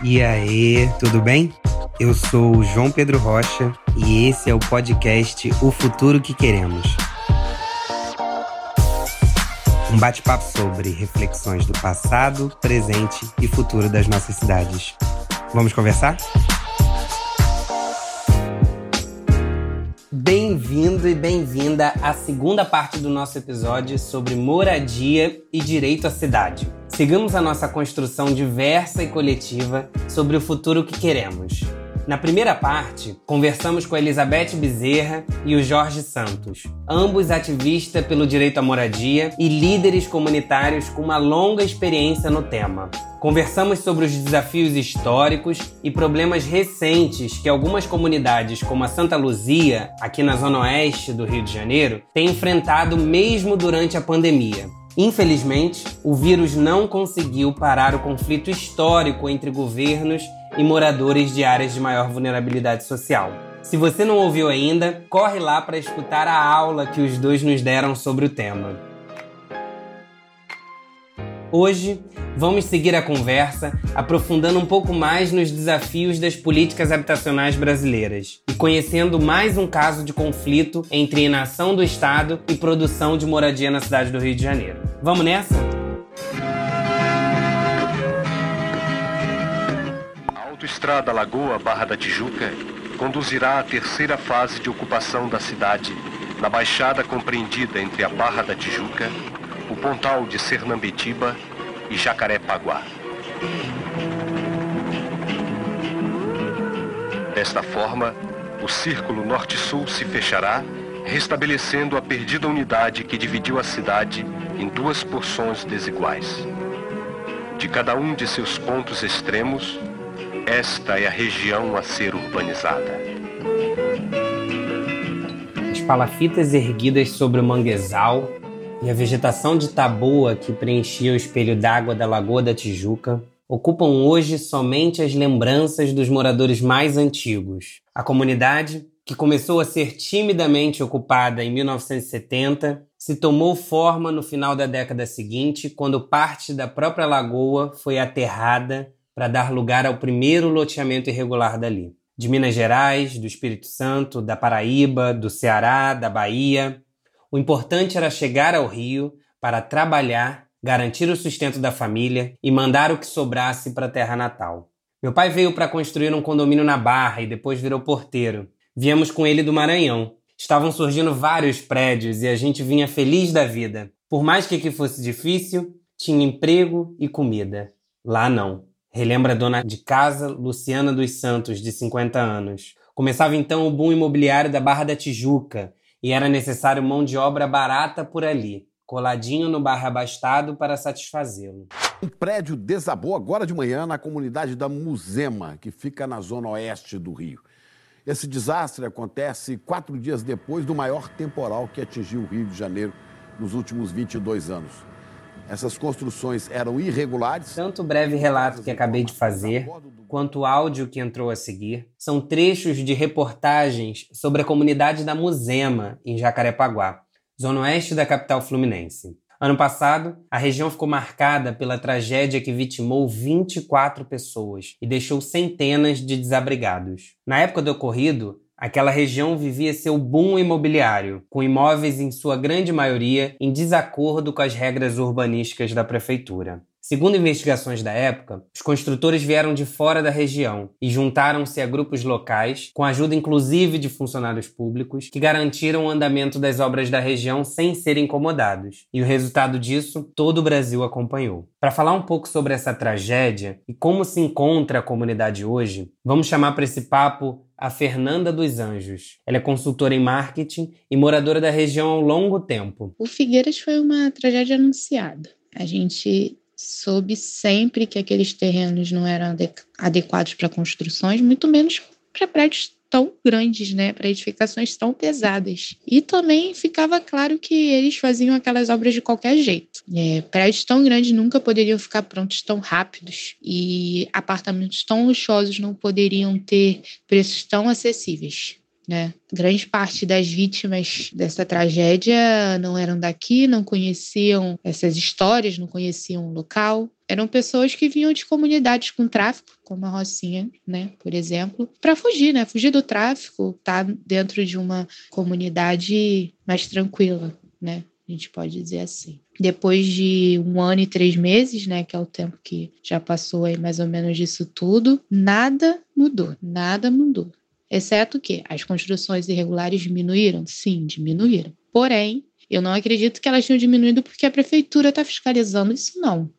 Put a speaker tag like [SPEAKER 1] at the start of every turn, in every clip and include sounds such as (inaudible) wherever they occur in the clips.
[SPEAKER 1] E aí, tudo bem? Eu sou o João Pedro Rocha e esse é o podcast O Futuro que Queremos. Um bate-papo sobre reflexões do passado, presente e futuro das nossas cidades. Vamos conversar? Bem-vindo e bem-vinda à segunda parte do nosso episódio sobre moradia e direito à cidade. Sigamos a nossa construção diversa e coletiva sobre o futuro que queremos. Na primeira parte, conversamos com a Elizabeth Bezerra e o Jorge Santos, ambos ativistas pelo direito à moradia e líderes comunitários com uma longa experiência no tema. Conversamos sobre os desafios históricos e problemas recentes que algumas comunidades, como a Santa Luzia, aqui na zona oeste do Rio de Janeiro, têm enfrentado mesmo durante a pandemia. Infelizmente, o vírus não conseguiu parar o conflito histórico entre governos e moradores de áreas de maior vulnerabilidade social. Se você não ouviu ainda, corre lá para escutar a aula que os dois nos deram sobre o tema. Hoje, vamos seguir a conversa aprofundando um pouco mais nos desafios das políticas habitacionais brasileiras e conhecendo mais um caso de conflito entre inação do Estado e produção de moradia na cidade do Rio de Janeiro. Vamos nessa?
[SPEAKER 2] autoestrada Lagoa Barra da Tijuca conduzirá à terceira fase de ocupação da cidade, na baixada compreendida entre a Barra da Tijuca, o Pontal de Sernambetiba e Jacarepaguá. Desta forma, o círculo norte-sul se fechará, restabelecendo a perdida unidade que dividiu a cidade em duas porções desiguais. De cada um de seus pontos extremos, esta é a região a ser urbanizada.
[SPEAKER 1] As palafitas erguidas sobre o manguezal e a vegetação de taboa que preenchia o espelho d'água da Lagoa da Tijuca ocupam hoje somente as lembranças dos moradores mais antigos. A comunidade, que começou a ser timidamente ocupada em 1970, se tomou forma no final da década seguinte, quando parte da própria lagoa foi aterrada para dar lugar ao primeiro loteamento irregular dali. De Minas Gerais, do Espírito Santo, da Paraíba, do Ceará, da Bahia. O importante era chegar ao Rio para trabalhar, garantir o sustento da família e mandar o que sobrasse para a terra natal. Meu pai veio para construir um condomínio na Barra e depois virou porteiro. Viemos com ele do Maranhão. Estavam surgindo vários prédios e a gente vinha feliz da vida. Por mais que aqui fosse difícil, tinha emprego e comida. Lá não. Relembra a dona de casa Luciana dos Santos, de 50 anos. Começava então o boom imobiliário da Barra da Tijuca e era necessário mão de obra barata por ali, coladinho no bairro abastado para satisfazê-lo.
[SPEAKER 3] Um prédio desabou agora de manhã na comunidade da Muzema, que fica na zona oeste do Rio. Esse desastre acontece quatro dias depois do maior temporal que atingiu o Rio de Janeiro nos últimos 22 anos. Essas construções eram irregulares.
[SPEAKER 1] Tanto o breve relato que acabei de fazer, quanto o áudio que entrou a seguir, são trechos de reportagens sobre a comunidade da Muzema, em Jacarepaguá, zona oeste da capital fluminense. Ano passado, a região ficou marcada pela tragédia que vitimou 24 pessoas e deixou centenas de desabrigados. Na época do ocorrido, Aquela região vivia seu boom imobiliário, com imóveis em sua grande maioria em desacordo com as regras urbanísticas da prefeitura. Segundo investigações da época, os construtores vieram de fora da região e juntaram-se a grupos locais, com ajuda inclusive de funcionários públicos, que garantiram o andamento das obras da região sem serem incomodados. E o resultado disso, todo o Brasil acompanhou. Para falar um pouco sobre essa tragédia e como se encontra a comunidade hoje, vamos chamar para esse papo a Fernanda dos Anjos. Ela é consultora em marketing e moradora da região há um longo tempo.
[SPEAKER 4] O Figueiras foi uma tragédia anunciada. A gente soube sempre que aqueles terrenos não eram adequados para construções, muito menos para prédios tão grandes, né, para edificações tão pesadas. E também ficava claro que eles faziam aquelas obras de qualquer jeito. É, prédios tão grandes nunca poderiam ficar prontos tão rápidos e apartamentos tão luxuosos não poderiam ter preços tão acessíveis. Né? Grande parte das vítimas dessa tragédia não eram daqui, não conheciam essas histórias, não conheciam o local. Eram pessoas que vinham de comunidades com tráfico, como a Rocinha, né, por exemplo, para fugir, né, fugir do tráfico, tá dentro de uma comunidade mais tranquila, né, a gente pode dizer assim. Depois de um ano e três meses, né, que é o tempo que já passou aí mais ou menos disso tudo, nada mudou, nada mudou. Exceto que as construções irregulares diminuíram? Sim, diminuíram. Porém, eu não acredito que elas tenham diminuído porque a prefeitura está fiscalizando isso, não.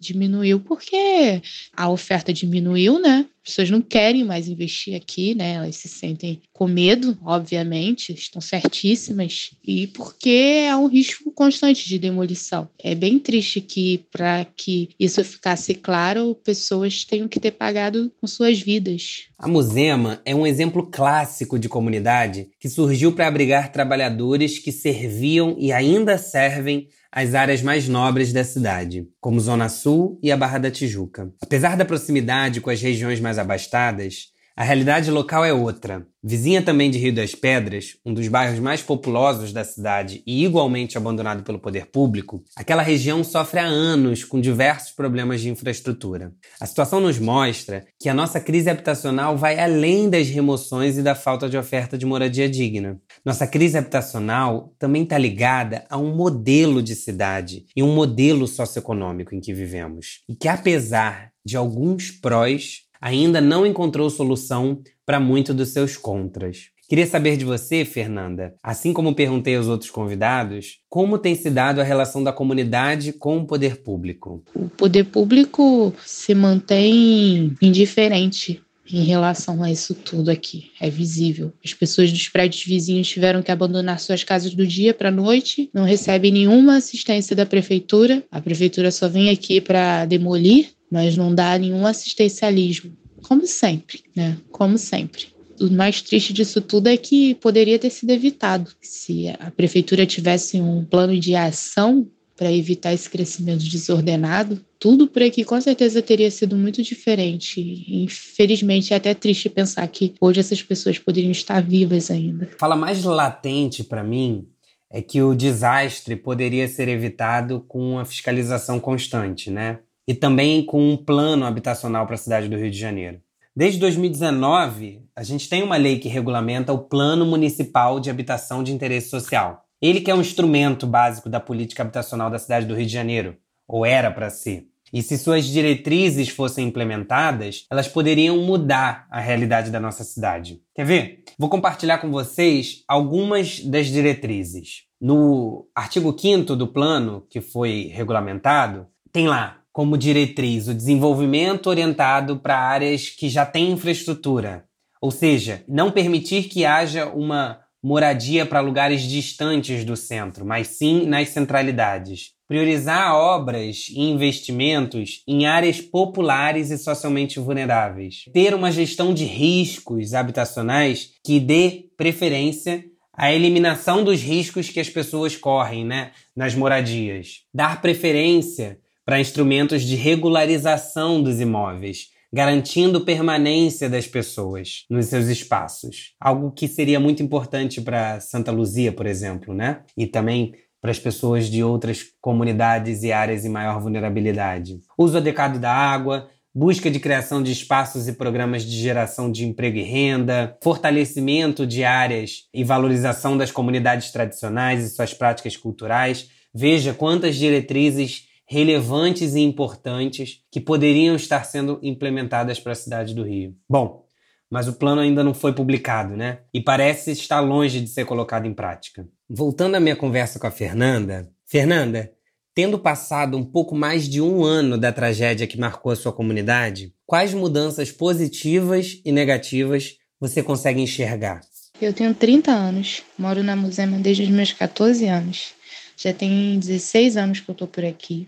[SPEAKER 4] Diminuiu porque a oferta diminuiu, né? pessoas não querem mais investir aqui, né? Elas se sentem com medo, obviamente, estão certíssimas, e porque há um risco constante de demolição. É bem triste que, para que isso ficasse claro, pessoas tenham que ter pagado com suas vidas.
[SPEAKER 1] A Musema é um exemplo clássico de comunidade que surgiu para abrigar trabalhadores que serviam e ainda servem as áreas mais nobres da cidade, como Zona Sul e a Barra da Tijuca. Apesar da proximidade com as regiões mais abastadas, a realidade local é outra. Vizinha também de Rio das Pedras, um dos bairros mais populosos da cidade e igualmente abandonado pelo poder público, aquela região sofre há anos com diversos problemas de infraestrutura. A situação nos mostra que a nossa crise habitacional vai além das remoções e da falta de oferta de moradia digna. Nossa crise habitacional também está ligada a um modelo de cidade e um modelo socioeconômico em que vivemos. E que, apesar de alguns prós, ainda não encontrou solução para muito dos seus contras. Queria saber de você, Fernanda, assim como perguntei aos outros convidados, como tem se dado a relação da comunidade com o poder público?
[SPEAKER 4] O poder público se mantém indiferente em relação a isso tudo aqui. É visível. As pessoas dos prédios vizinhos tiveram que abandonar suas casas do dia para a noite, não recebem nenhuma assistência da prefeitura. A prefeitura só vem aqui para demolir mas não dá nenhum assistencialismo, como sempre, né? Como sempre. O mais triste disso tudo é que poderia ter sido evitado. Se a prefeitura tivesse um plano de ação para evitar esse crescimento desordenado, tudo por aqui com certeza teria sido muito diferente. Infelizmente, é até triste pensar que hoje essas pessoas poderiam estar vivas ainda.
[SPEAKER 1] Fala mais latente para mim é que o desastre poderia ser evitado com uma fiscalização constante, né? E também com um plano habitacional para a cidade do Rio de Janeiro. Desde 2019, a gente tem uma lei que regulamenta o Plano Municipal de Habitação de Interesse Social. Ele que é um instrumento básico da política habitacional da cidade do Rio de Janeiro, ou era para ser. E se suas diretrizes fossem implementadas, elas poderiam mudar a realidade da nossa cidade. Quer ver? Vou compartilhar com vocês algumas das diretrizes. No artigo 5 do plano, que foi regulamentado, tem lá como diretriz o desenvolvimento orientado para áreas que já têm infraestrutura, ou seja, não permitir que haja uma moradia para lugares distantes do centro, mas sim nas centralidades. Priorizar obras e investimentos em áreas populares e socialmente vulneráveis. Ter uma gestão de riscos habitacionais que dê preferência à eliminação dos riscos que as pessoas correm né, nas moradias. Dar preferência para instrumentos de regularização dos imóveis, garantindo permanência das pessoas nos seus espaços. Algo que seria muito importante para Santa Luzia, por exemplo, né? E também para as pessoas de outras comunidades e áreas em maior vulnerabilidade. Uso adequado da água, busca de criação de espaços e programas de geração de emprego e renda, fortalecimento de áreas e valorização das comunidades tradicionais e suas práticas culturais. Veja quantas diretrizes relevantes e importantes que poderiam estar sendo implementadas para a cidade do Rio. Bom, mas o plano ainda não foi publicado, né? E parece estar longe de ser colocado em prática. Voltando à minha conversa com a Fernanda, Fernanda, tendo passado um pouco mais de um ano da tragédia que marcou a sua comunidade, quais mudanças positivas e negativas você consegue enxergar?
[SPEAKER 4] Eu tenho 30 anos, moro na Musema desde os meus 14 anos. Já tem 16 anos que eu estou por aqui.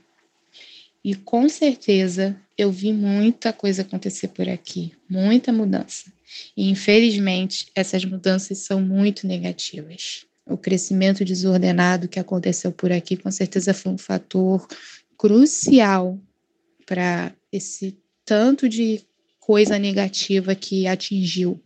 [SPEAKER 4] E com certeza eu vi muita coisa acontecer por aqui, muita mudança. E infelizmente essas mudanças são muito negativas. O crescimento desordenado que aconteceu por aqui com certeza foi um fator crucial para esse tanto de coisa negativa que atingiu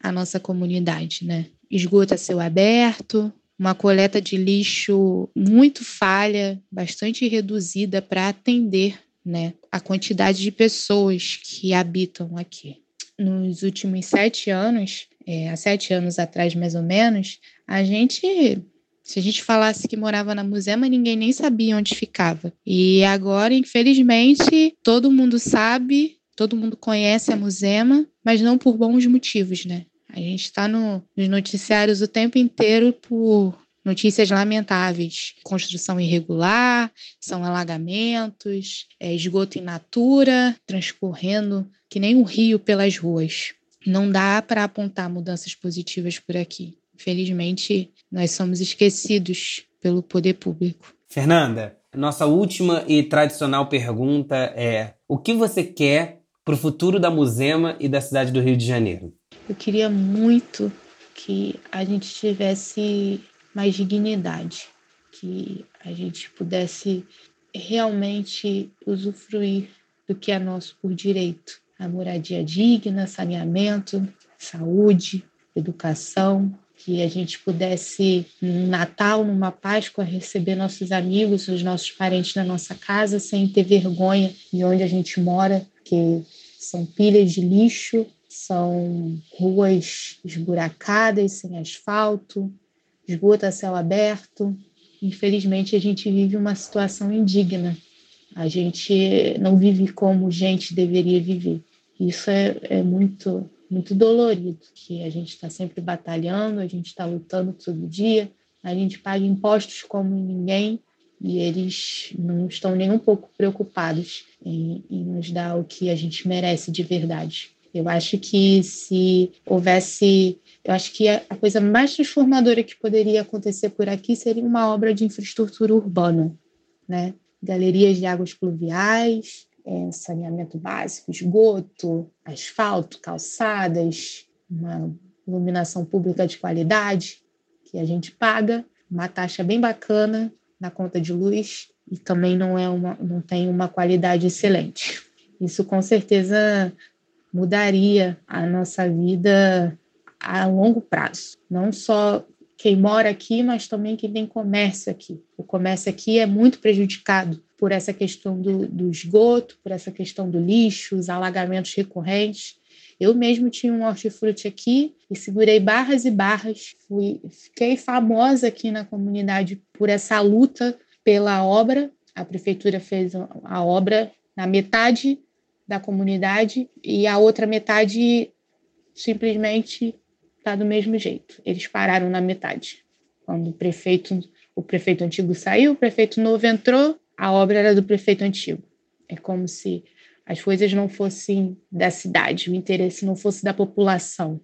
[SPEAKER 4] a nossa comunidade, né? Esgoto a céu aberto, uma coleta de lixo muito falha, bastante reduzida para atender né, a quantidade de pessoas que habitam aqui. Nos últimos sete anos, é, há sete anos atrás mais ou menos, a gente se a gente falasse que morava na Musema, ninguém nem sabia onde ficava. E agora, infelizmente, todo mundo sabe, todo mundo conhece a Musema, mas não por bons motivos, né? A gente está no, nos noticiários o tempo inteiro por notícias lamentáveis: construção irregular, são alagamentos, é, esgoto in natura, transcorrendo que nem um rio pelas ruas. Não dá para apontar mudanças positivas por aqui. Infelizmente, nós somos esquecidos pelo poder público.
[SPEAKER 1] Fernanda, nossa última e tradicional pergunta é: o que você quer para o futuro da Musema e da cidade do Rio de Janeiro?
[SPEAKER 4] Eu queria muito que a gente tivesse mais dignidade, que a gente pudesse realmente usufruir do que é nosso por direito. A moradia digna, saneamento, saúde, educação, que a gente pudesse, num Natal, numa Páscoa, receber nossos amigos, os nossos parentes na nossa casa, sem ter vergonha de onde a gente mora, que são pilhas de lixo, são ruas esburacadas, sem asfalto, esgoto a céu aberto. Infelizmente, a gente vive uma situação indigna. A gente não vive como gente deveria viver. Isso é, é muito muito dolorido, que a gente está sempre batalhando, a gente está lutando todo dia, a gente paga impostos como ninguém e eles não estão nem um pouco preocupados em, em nos dar o que a gente merece de verdade. Eu acho que se houvesse, eu acho que a coisa mais transformadora que poderia acontecer por aqui seria uma obra de infraestrutura urbana, né? Galerias de águas pluviais, é, saneamento básico, esgoto, asfalto, calçadas, uma iluminação pública de qualidade que a gente paga, uma taxa bem bacana na conta de luz e também não é uma, não tem uma qualidade excelente. Isso com certeza mudaria a nossa vida a longo prazo, não só quem mora aqui, mas também quem tem comércio aqui. O comércio aqui é muito prejudicado por essa questão do, do esgoto, por essa questão do lixo, os alagamentos recorrentes. Eu mesmo tinha um hortifruti aqui e segurei barras e barras. Fui, fiquei famosa aqui na comunidade por essa luta pela obra. A prefeitura fez a obra na metade da comunidade e a outra metade simplesmente está do mesmo jeito. Eles pararam na metade. Quando o prefeito, o prefeito antigo saiu, o prefeito novo entrou, a obra era do prefeito antigo. É como se as coisas não fossem da cidade, o interesse não fosse da população.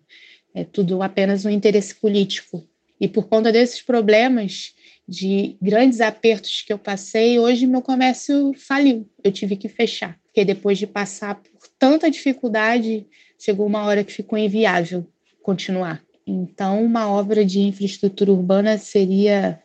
[SPEAKER 4] É tudo apenas um interesse político. E por conta desses problemas, de grandes apertos que eu passei, hoje meu comércio faliu. Eu tive que fechar, porque depois de passar por tanta dificuldade, chegou uma hora que ficou inviável continuar. Então, uma obra de infraestrutura urbana seria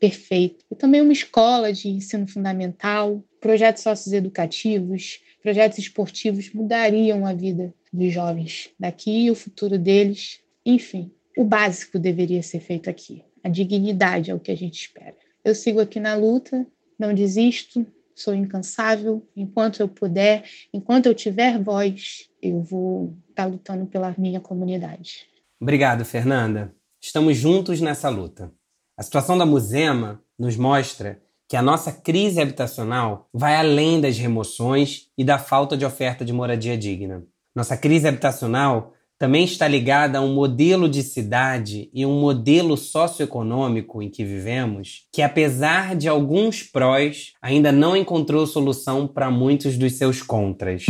[SPEAKER 4] perfeito. E também uma escola de ensino fundamental, projetos socioeducativos, projetos esportivos mudariam a vida dos jovens daqui e o futuro deles. Enfim, o básico deveria ser feito aqui. A dignidade é o que a gente espera. Eu sigo aqui na luta, não desisto, sou incansável. Enquanto eu puder, enquanto eu tiver voz, eu vou estar lutando pela minha comunidade.
[SPEAKER 1] Obrigado, Fernanda. Estamos juntos nessa luta. A situação da Musema nos mostra que a nossa crise habitacional vai além das remoções e da falta de oferta de moradia digna. Nossa crise habitacional também está ligada a um modelo de cidade e um modelo socioeconômico em que vivemos, que apesar de alguns prós, ainda não encontrou solução para muitos dos seus contras.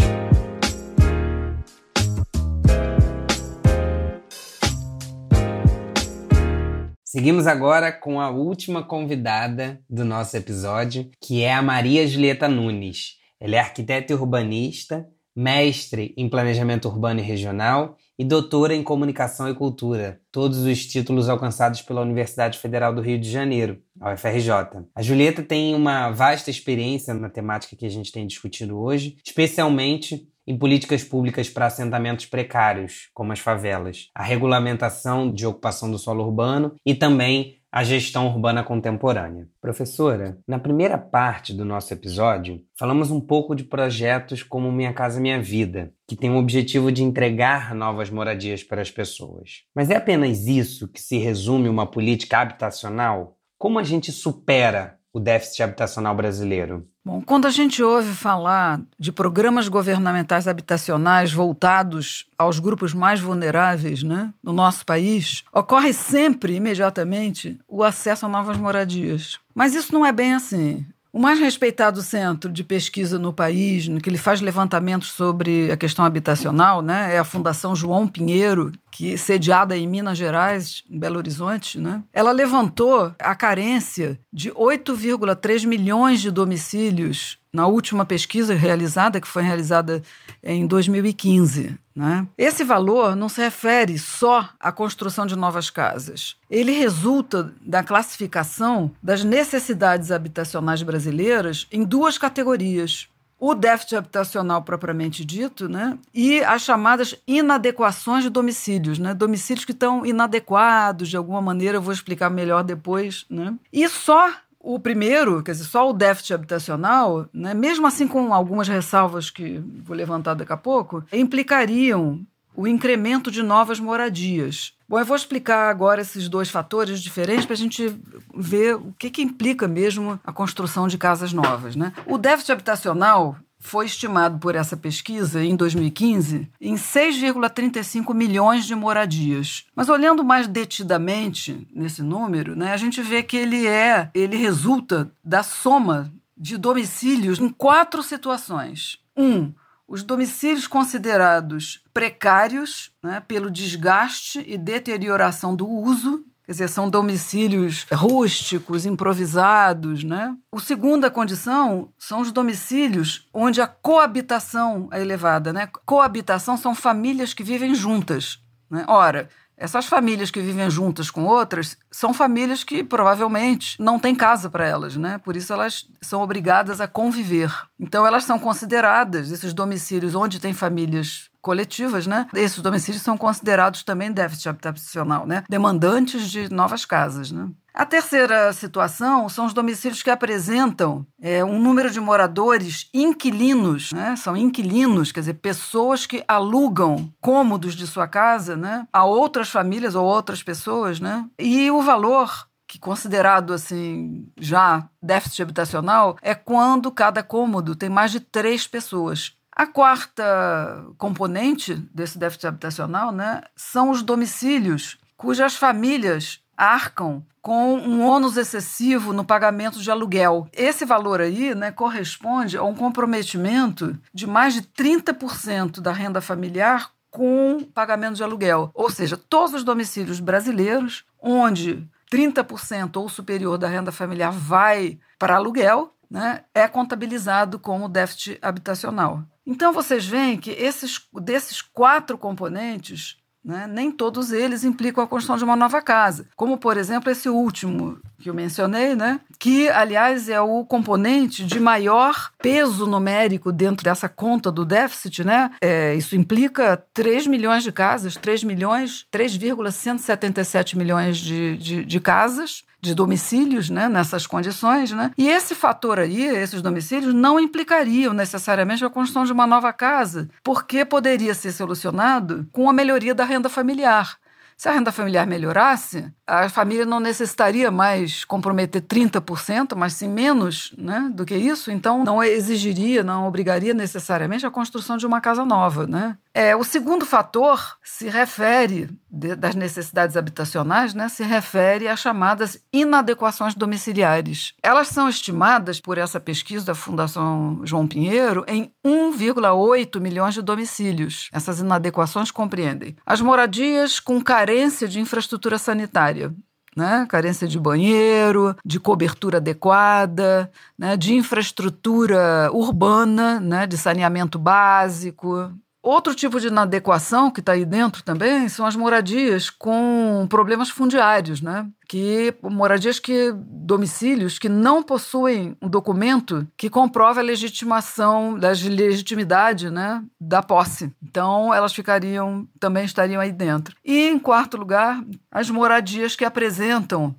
[SPEAKER 1] Seguimos agora com a última convidada do nosso episódio, que é a Maria Julieta Nunes. Ela é arquiteta e urbanista, mestre em planejamento urbano e regional e doutora em comunicação e cultura, todos os títulos alcançados pela Universidade Federal do Rio de Janeiro, a UFRJ. A Julieta tem uma vasta experiência na temática que a gente tem discutido hoje, especialmente em políticas públicas para assentamentos precários, como as favelas, a regulamentação de ocupação do solo urbano e também a gestão urbana contemporânea. Professora, na primeira parte do nosso episódio, falamos um pouco de projetos como Minha Casa Minha Vida, que tem o objetivo de entregar novas moradias para as pessoas. Mas é apenas isso que se resume uma política habitacional? Como a gente supera o déficit habitacional brasileiro?
[SPEAKER 5] Bom, quando a gente ouve falar de programas governamentais habitacionais voltados aos grupos mais vulneráveis né, no nosso país, ocorre sempre, imediatamente, o acesso a novas moradias. Mas isso não é bem assim. O mais respeitado centro de pesquisa no país, que ele faz levantamentos sobre a questão habitacional, né, é a Fundação João Pinheiro, que sediada em Minas Gerais, em Belo Horizonte, né, ela levantou a carência de 8,3 milhões de domicílios na última pesquisa realizada, que foi realizada em 2015. Né? Esse valor não se refere só à construção de novas casas. Ele resulta da classificação das necessidades habitacionais brasileiras em duas categorias. O déficit habitacional propriamente dito, né? E as chamadas inadequações de domicílios, né? Domicílios que estão inadequados de alguma maneira, eu vou explicar melhor depois, né? E só o primeiro, quer dizer, só o déficit habitacional, né, mesmo assim com algumas ressalvas que vou levantar daqui a pouco, implicariam o incremento de novas moradias. Bom, eu vou explicar agora esses dois fatores diferentes para a gente ver o que, que implica mesmo a construção de casas novas. Né? O déficit habitacional foi estimado por essa pesquisa, em 2015, em 6,35 milhões de moradias. Mas olhando mais detidamente nesse número, né, a gente vê que ele é, ele resulta da soma de domicílios em quatro situações. Um, os domicílios considerados precários né, pelo desgaste e deterioração do uso Quer dizer, são domicílios rústicos, improvisados, né? O segunda condição são os domicílios onde a coabitação é elevada, né? Coabitação são famílias que vivem juntas, né? Ora, essas famílias que vivem juntas com outras são famílias que provavelmente não têm casa para elas, né? Por isso elas são obrigadas a conviver. Então elas são consideradas esses domicílios onde tem famílias coletivas, né? Esses domicílios são considerados também déficit habitacional, né? Demandantes de novas casas, né? A terceira situação são os domicílios que apresentam é, um número de moradores inquilinos, né? são inquilinos, quer dizer, pessoas que alugam cômodos de sua casa né? a outras famílias ou outras pessoas, né? e o valor que considerado assim já déficit habitacional é quando cada cômodo tem mais de três pessoas. A quarta componente desse déficit habitacional né, são os domicílios cujas famílias arcam com um ônus excessivo no pagamento de aluguel. Esse valor aí né, corresponde a um comprometimento de mais de 30% da renda familiar com pagamento de aluguel. Ou seja, todos os domicílios brasileiros onde 30% ou superior da renda familiar vai para aluguel, né, é contabilizado como déficit habitacional. Então vocês veem que esses, desses quatro componentes, né? Nem todos eles implicam a construção de uma nova casa, como, por exemplo, esse último que eu mencionei, né? que, aliás, é o componente de maior peso numérico dentro dessa conta do déficit. Né? É, isso implica 3 milhões de casas, 3 milhões, 3,177 milhões de, de, de casas de domicílios né, nessas condições. Né? E esse fator aí, esses domicílios, não implicariam necessariamente a construção de uma nova casa, porque poderia ser solucionado com a melhoria da renda familiar. Se a renda familiar melhorasse, a família não necessitaria mais comprometer 30%, mas sim menos né, do que isso, então não exigiria, não obrigaria necessariamente a construção de uma casa nova. Né? É, o segundo fator se refere, de, das necessidades habitacionais, né, se refere às chamadas inadequações domiciliares. Elas são estimadas por essa pesquisa da Fundação João Pinheiro em 1,8 milhões de domicílios. Essas inadequações compreendem as moradias com carência de infraestrutura sanitária, né? carência de banheiro, de cobertura adequada, né? de infraestrutura urbana, né? de saneamento básico, Outro tipo de inadequação que está aí dentro também são as moradias com problemas fundiários, né? Que moradias que domicílios que não possuem um documento que comprove a legitimação, da legitimidade, né, da posse. Então, elas ficariam também estariam aí dentro. E em quarto lugar, as moradias que apresentam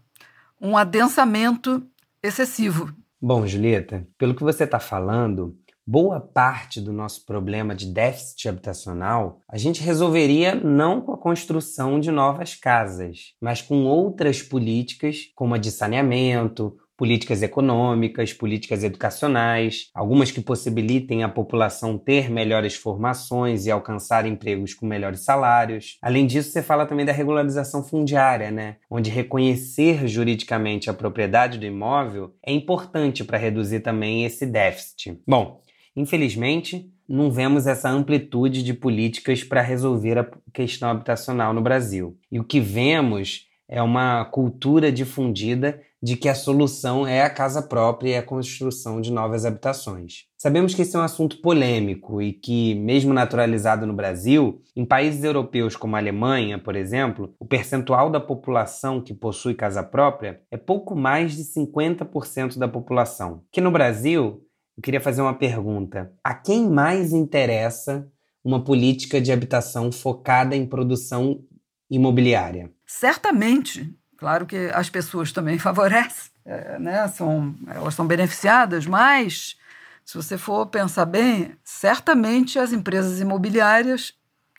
[SPEAKER 5] um adensamento excessivo.
[SPEAKER 1] Bom, Julieta, pelo que você está falando, boa parte do nosso problema de déficit habitacional a gente resolveria não com a construção de novas casas, mas com outras políticas, como a de saneamento, políticas econômicas, políticas educacionais, algumas que possibilitem a população ter melhores formações e alcançar empregos com melhores salários. Além disso, você fala também da regularização fundiária, né? Onde reconhecer juridicamente a propriedade do imóvel é importante para reduzir também esse déficit. Bom, Infelizmente, não vemos essa amplitude de políticas para resolver a questão habitacional no Brasil. E o que vemos é uma cultura difundida de que a solução é a casa própria e a construção de novas habitações. Sabemos que esse é um assunto polêmico e que, mesmo naturalizado no Brasil, em países europeus como a Alemanha, por exemplo, o percentual da população que possui casa própria é pouco mais de 50% da população. Que no Brasil, eu queria fazer uma pergunta. A quem mais interessa uma política de habitação focada em produção imobiliária?
[SPEAKER 5] Certamente. Claro que as pessoas também (laughs) favorecem, é, né? são, elas são beneficiadas, mas se você for pensar bem, certamente as empresas imobiliárias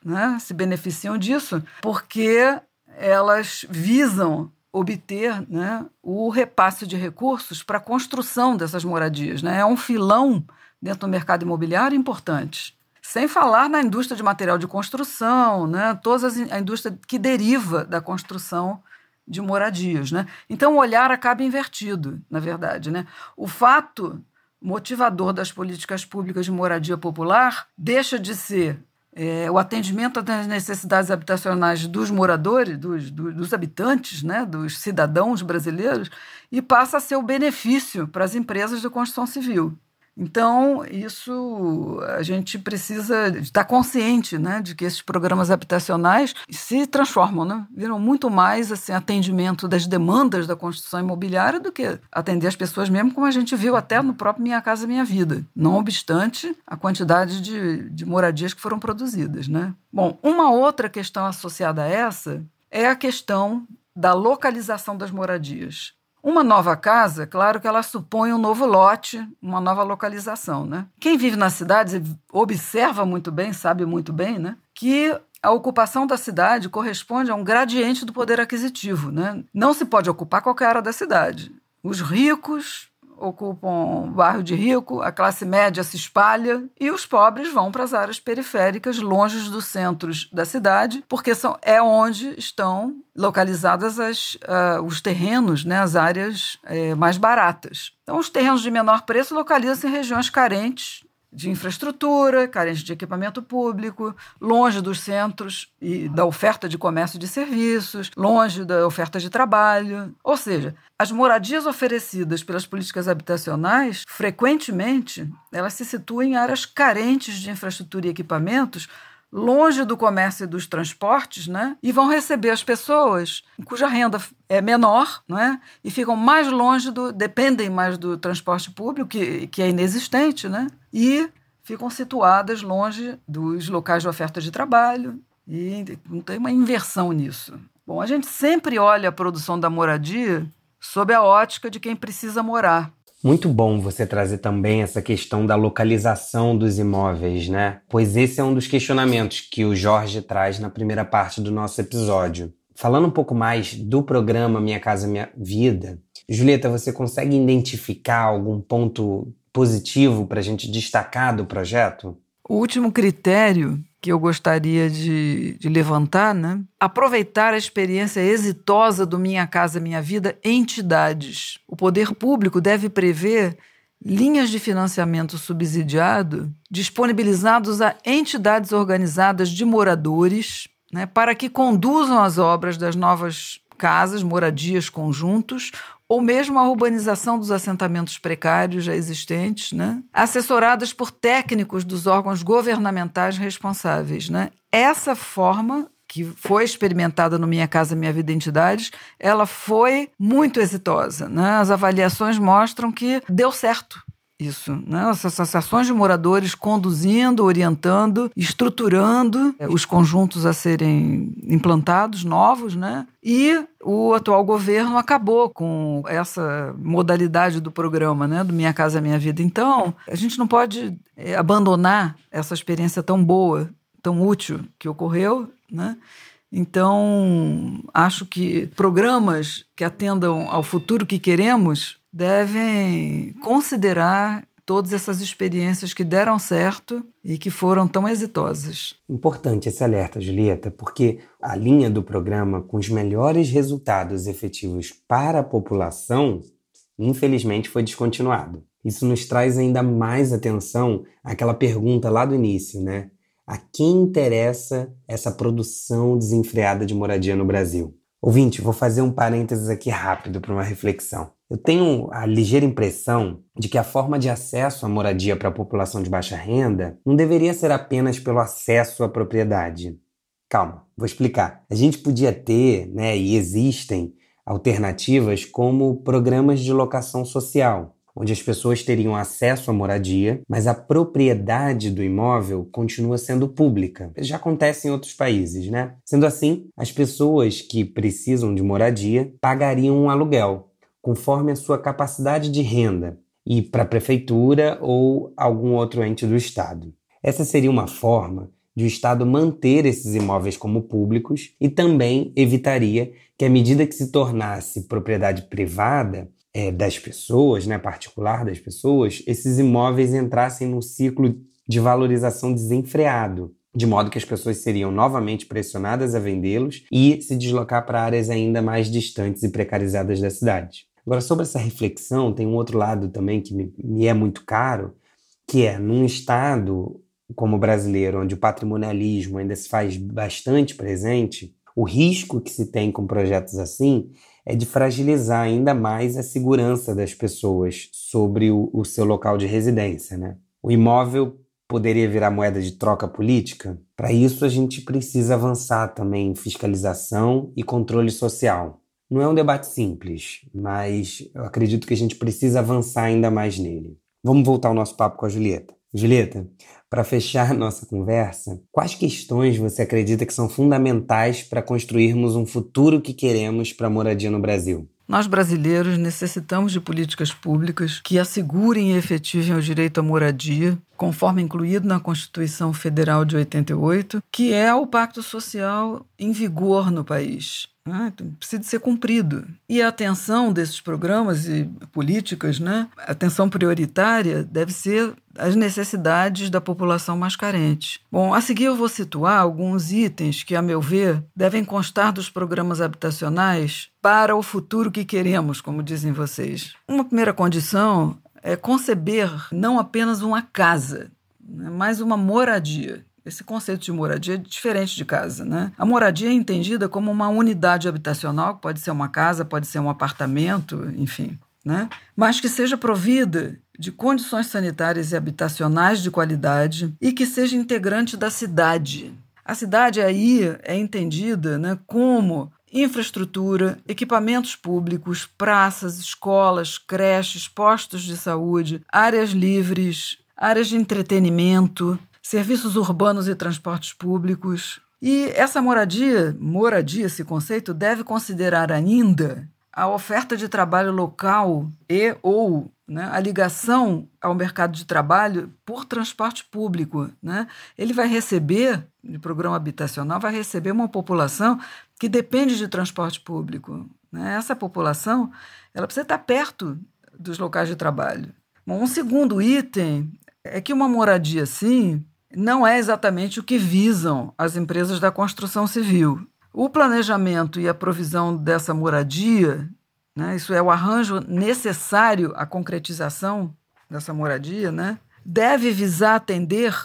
[SPEAKER 5] né, se beneficiam disso, porque elas visam obter né, o repasse de recursos para a construção dessas moradias. Né? É um filão dentro do mercado imobiliário importante. Sem falar na indústria de material de construção, né? toda a indústria que deriva da construção de moradias. Né? Então, o olhar acaba invertido, na verdade. Né? O fato motivador das políticas públicas de moradia popular deixa de ser é, o atendimento às necessidades habitacionais dos moradores, dos, dos, dos, habitantes, né, dos cidadãos brasileiros, e passa a ser o benefício para as empresas de construção civil. Então, isso a gente precisa estar consciente né, de que esses programas habitacionais se transformam, né? viram muito mais assim, atendimento das demandas da construção imobiliária do que atender as pessoas mesmo, como a gente viu até no próprio Minha Casa Minha Vida, não obstante a quantidade de, de moradias que foram produzidas. Né? Bom, uma outra questão associada a essa é a questão da localização das moradias. Uma nova casa, claro que ela supõe um novo lote, uma nova localização, né? Quem vive nas cidades observa muito bem, sabe muito bem, né? Que a ocupação da cidade corresponde a um gradiente do poder aquisitivo, né? Não se pode ocupar qualquer área da cidade. Os ricos ocupam o bairro de rico, a classe média se espalha e os pobres vão para as áreas periféricas, longe dos centros da cidade, porque são, é onde estão localizadas as, uh, os terrenos, né, as áreas é, mais baratas. Então, os terrenos de menor preço localizam-se em regiões carentes de infraestrutura, carente de equipamento público, longe dos centros e da oferta de comércio de serviços, longe da oferta de trabalho. Ou seja, as moradias oferecidas pelas políticas habitacionais, frequentemente, elas se situam em áreas carentes de infraestrutura e equipamentos, longe do comércio e dos transportes, né? E vão receber as pessoas cuja renda é menor, né? E ficam mais longe do, dependem mais do transporte público que, que é inexistente, né? E ficam situadas longe dos locais de oferta de trabalho e não tem uma inversão nisso. Bom, a gente sempre olha a produção da moradia sob a ótica de quem precisa morar.
[SPEAKER 1] Muito bom você trazer também essa questão da localização dos imóveis, né? Pois esse é um dos questionamentos que o Jorge traz na primeira parte do nosso episódio. Falando um pouco mais do programa Minha Casa Minha Vida, Julieta, você consegue identificar algum ponto positivo para a gente destacar do projeto?
[SPEAKER 5] O último critério que eu gostaria de, de, levantar, né? Aproveitar a experiência exitosa do Minha Casa Minha Vida entidades. O poder público deve prever linhas de financiamento subsidiado disponibilizados a entidades organizadas de moradores, né, para que conduzam as obras das novas casas, moradias conjuntos ou mesmo a urbanização dos assentamentos precários já existentes, né? assessoradas por técnicos dos órgãos governamentais responsáveis. Né? Essa forma que foi experimentada no Minha Casa Minha Vida Identidades, ela foi muito exitosa. Né? As avaliações mostram que deu certo isso, né? As associações de moradores conduzindo, orientando, estruturando é, os conjuntos a serem implantados, novos, né? E o atual governo acabou com essa modalidade do programa, né? Do Minha Casa Minha Vida. Então, a gente não pode é, abandonar essa experiência tão boa, tão útil que ocorreu, né? Então, acho que programas que atendam ao futuro que queremos devem considerar todas essas experiências que deram certo e que foram tão exitosas.
[SPEAKER 1] Importante esse alerta, Julieta, porque a linha do programa com os melhores resultados efetivos para a população, infelizmente, foi descontinuado. Isso nos traz ainda mais atenção àquela pergunta lá do início, né? A quem interessa essa produção desenfreada de moradia no Brasil? Ouvinte, vou fazer um parênteses aqui rápido para uma reflexão. Eu tenho a ligeira impressão de que a forma de acesso à moradia para a população de baixa renda não deveria ser apenas pelo acesso à propriedade. Calma, vou explicar. A gente podia ter, né, e existem alternativas como programas de locação social, onde as pessoas teriam acesso à moradia, mas a propriedade do imóvel continua sendo pública. Já acontece em outros países, né? Sendo assim, as pessoas que precisam de moradia pagariam um aluguel, conforme a sua capacidade de renda, e para a prefeitura ou algum outro ente do Estado. Essa seria uma forma de o Estado manter esses imóveis como públicos e também evitaria que, à medida que se tornasse propriedade privada, é, das pessoas, né, particular das pessoas, esses imóveis entrassem num ciclo de valorização desenfreado, de modo que as pessoas seriam novamente pressionadas a vendê-los e se deslocar para áreas ainda mais distantes e precarizadas da cidade. Agora, sobre essa reflexão, tem um outro lado também que me, me é muito caro, que é num estado como o brasileiro, onde o patrimonialismo ainda se faz bastante presente, o risco que se tem com projetos assim é de fragilizar ainda mais a segurança das pessoas sobre o, o seu local de residência. Né? O imóvel poderia virar moeda de troca política? Para isso, a gente precisa avançar também em fiscalização e controle social. Não é um debate simples, mas eu acredito que a gente precisa avançar ainda mais nele. Vamos voltar ao nosso papo com a Julieta. Julieta, para fechar nossa conversa, quais questões você acredita que são fundamentais para construirmos um futuro que queremos para a moradia no Brasil?
[SPEAKER 5] Nós brasileiros necessitamos de políticas públicas que assegurem e efetivem o direito à moradia, conforme incluído na Constituição Federal de 88, que é o pacto social em vigor no país. Ah, então precisa ser cumprido. E a atenção desses programas e políticas, né, a atenção prioritária deve ser as necessidades da população mais carente. Bom, a seguir eu vou situar alguns itens que, a meu ver, devem constar dos programas habitacionais para o futuro que queremos, como dizem vocês. Uma primeira condição é conceber não apenas uma casa, né, mas uma moradia. Esse conceito de moradia é diferente de casa, né? A moradia é entendida como uma unidade habitacional, pode ser uma casa, pode ser um apartamento, enfim, né? Mas que seja provida de condições sanitárias e habitacionais de qualidade e que seja integrante da cidade. A cidade aí é entendida né, como infraestrutura, equipamentos públicos, praças, escolas, creches, postos de saúde, áreas livres, áreas de entretenimento, serviços urbanos e transportes públicos. E essa moradia, moradia, esse conceito, deve considerar ainda a oferta de trabalho local e ou né, a ligação ao mercado de trabalho por transporte público. Né? Ele vai receber, no programa habitacional, vai receber uma população que depende de transporte público. Né? Essa população ela precisa estar perto dos locais de trabalho. Bom, um segundo item é que uma moradia assim não é exatamente o que visam as empresas da construção civil. O planejamento e a provisão dessa moradia, né, isso é o arranjo necessário à concretização dessa moradia, né, deve visar atender,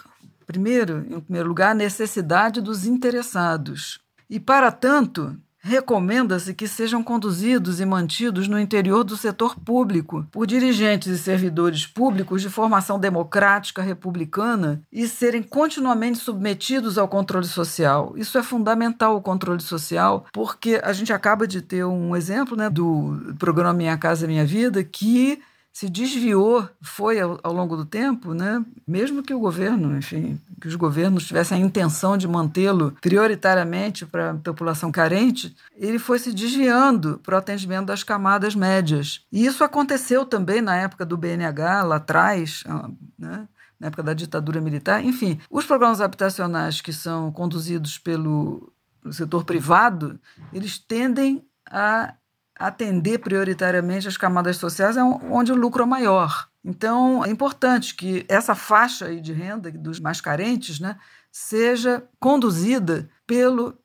[SPEAKER 5] primeiro, em primeiro lugar, a necessidade dos interessados. E, para tanto, recomenda-se que sejam conduzidos e mantidos no interior do setor público por dirigentes e servidores públicos de formação democrática republicana e serem continuamente submetidos ao controle social. Isso é fundamental, o controle social, porque a gente acaba de ter um exemplo né, do programa Minha Casa Minha Vida que se desviou, foi ao, ao, longo do tempo, né? mesmo que o governo, enfim, que os governos tivessem a intenção de mantê-lo prioritariamente para a população carente, ele foi se desviando para o atendimento das camadas médias. E isso aconteceu também na época do BNH, lá atrás, ah, né? na época da ditadura militar. Enfim, os programas habitacionais que são conduzidos pelo setor privado, eles tendem a atender prioritariamente as camadas sociais é onde o lucro é maior. Então, é importante que essa faixa de renda dos mais carentes né, seja conduzida pelo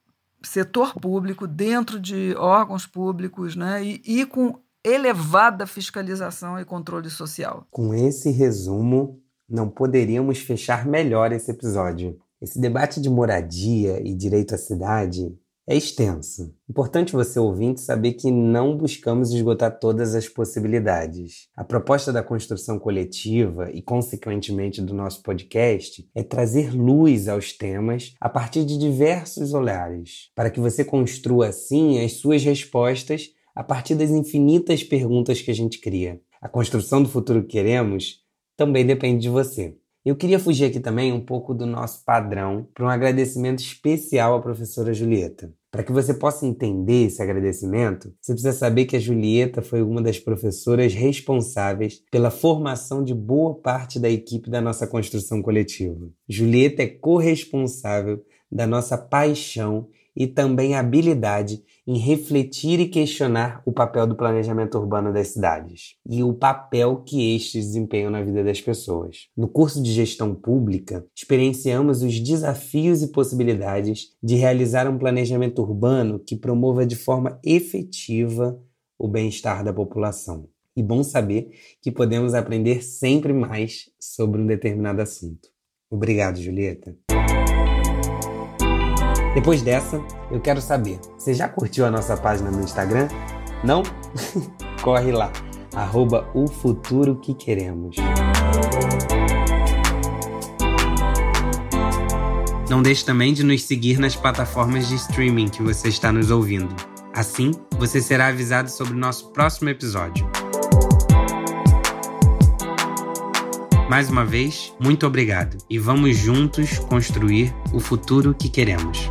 [SPEAKER 5] setor público, dentro de órgãos públicos né, e, e com elevada fiscalização e controle social.
[SPEAKER 1] Com esse resumo, não poderíamos fechar melhor esse episódio. Esse debate de moradia e direito à cidade é extenso. Importante você ouvinte saber que não buscamos esgotar todas as possibilidades. A proposta da construção coletiva e, consequentemente, do nosso podcast é trazer luz aos temas a partir de diversos olhares, para que você construa assim as suas respostas a partir das infinitas perguntas que a gente cria. A construção do futuro que queremos também depende de você. Eu queria fugir aqui também um pouco do nosso padrão para um agradecimento especial à professora Julieta. Para que você possa entender esse agradecimento, você precisa saber que a Julieta foi uma das professoras responsáveis pela formação de boa parte da equipe da nossa construção coletiva. Julieta é corresponsável da nossa paixão e também habilidade em refletir e questionar o papel do planejamento urbano das cidades e o papel que estes desempenham na vida das pessoas. No curso de gestão pública, experienciamos os desafios e possibilidades de realizar um planejamento urbano que promova de forma efetiva o bem-estar da população. E bom saber que podemos aprender sempre mais sobre um determinado assunto. Obrigado, Julieta. Depois dessa, eu quero saber, você já curtiu a nossa página no Instagram? Não? (laughs) Corre lá, arroba o futuro que queremos. Não deixe também de nos seguir nas plataformas de streaming que você está nos ouvindo. Assim, você será avisado sobre o nosso próximo episódio. Mais uma vez, muito obrigado e vamos juntos construir o futuro que queremos.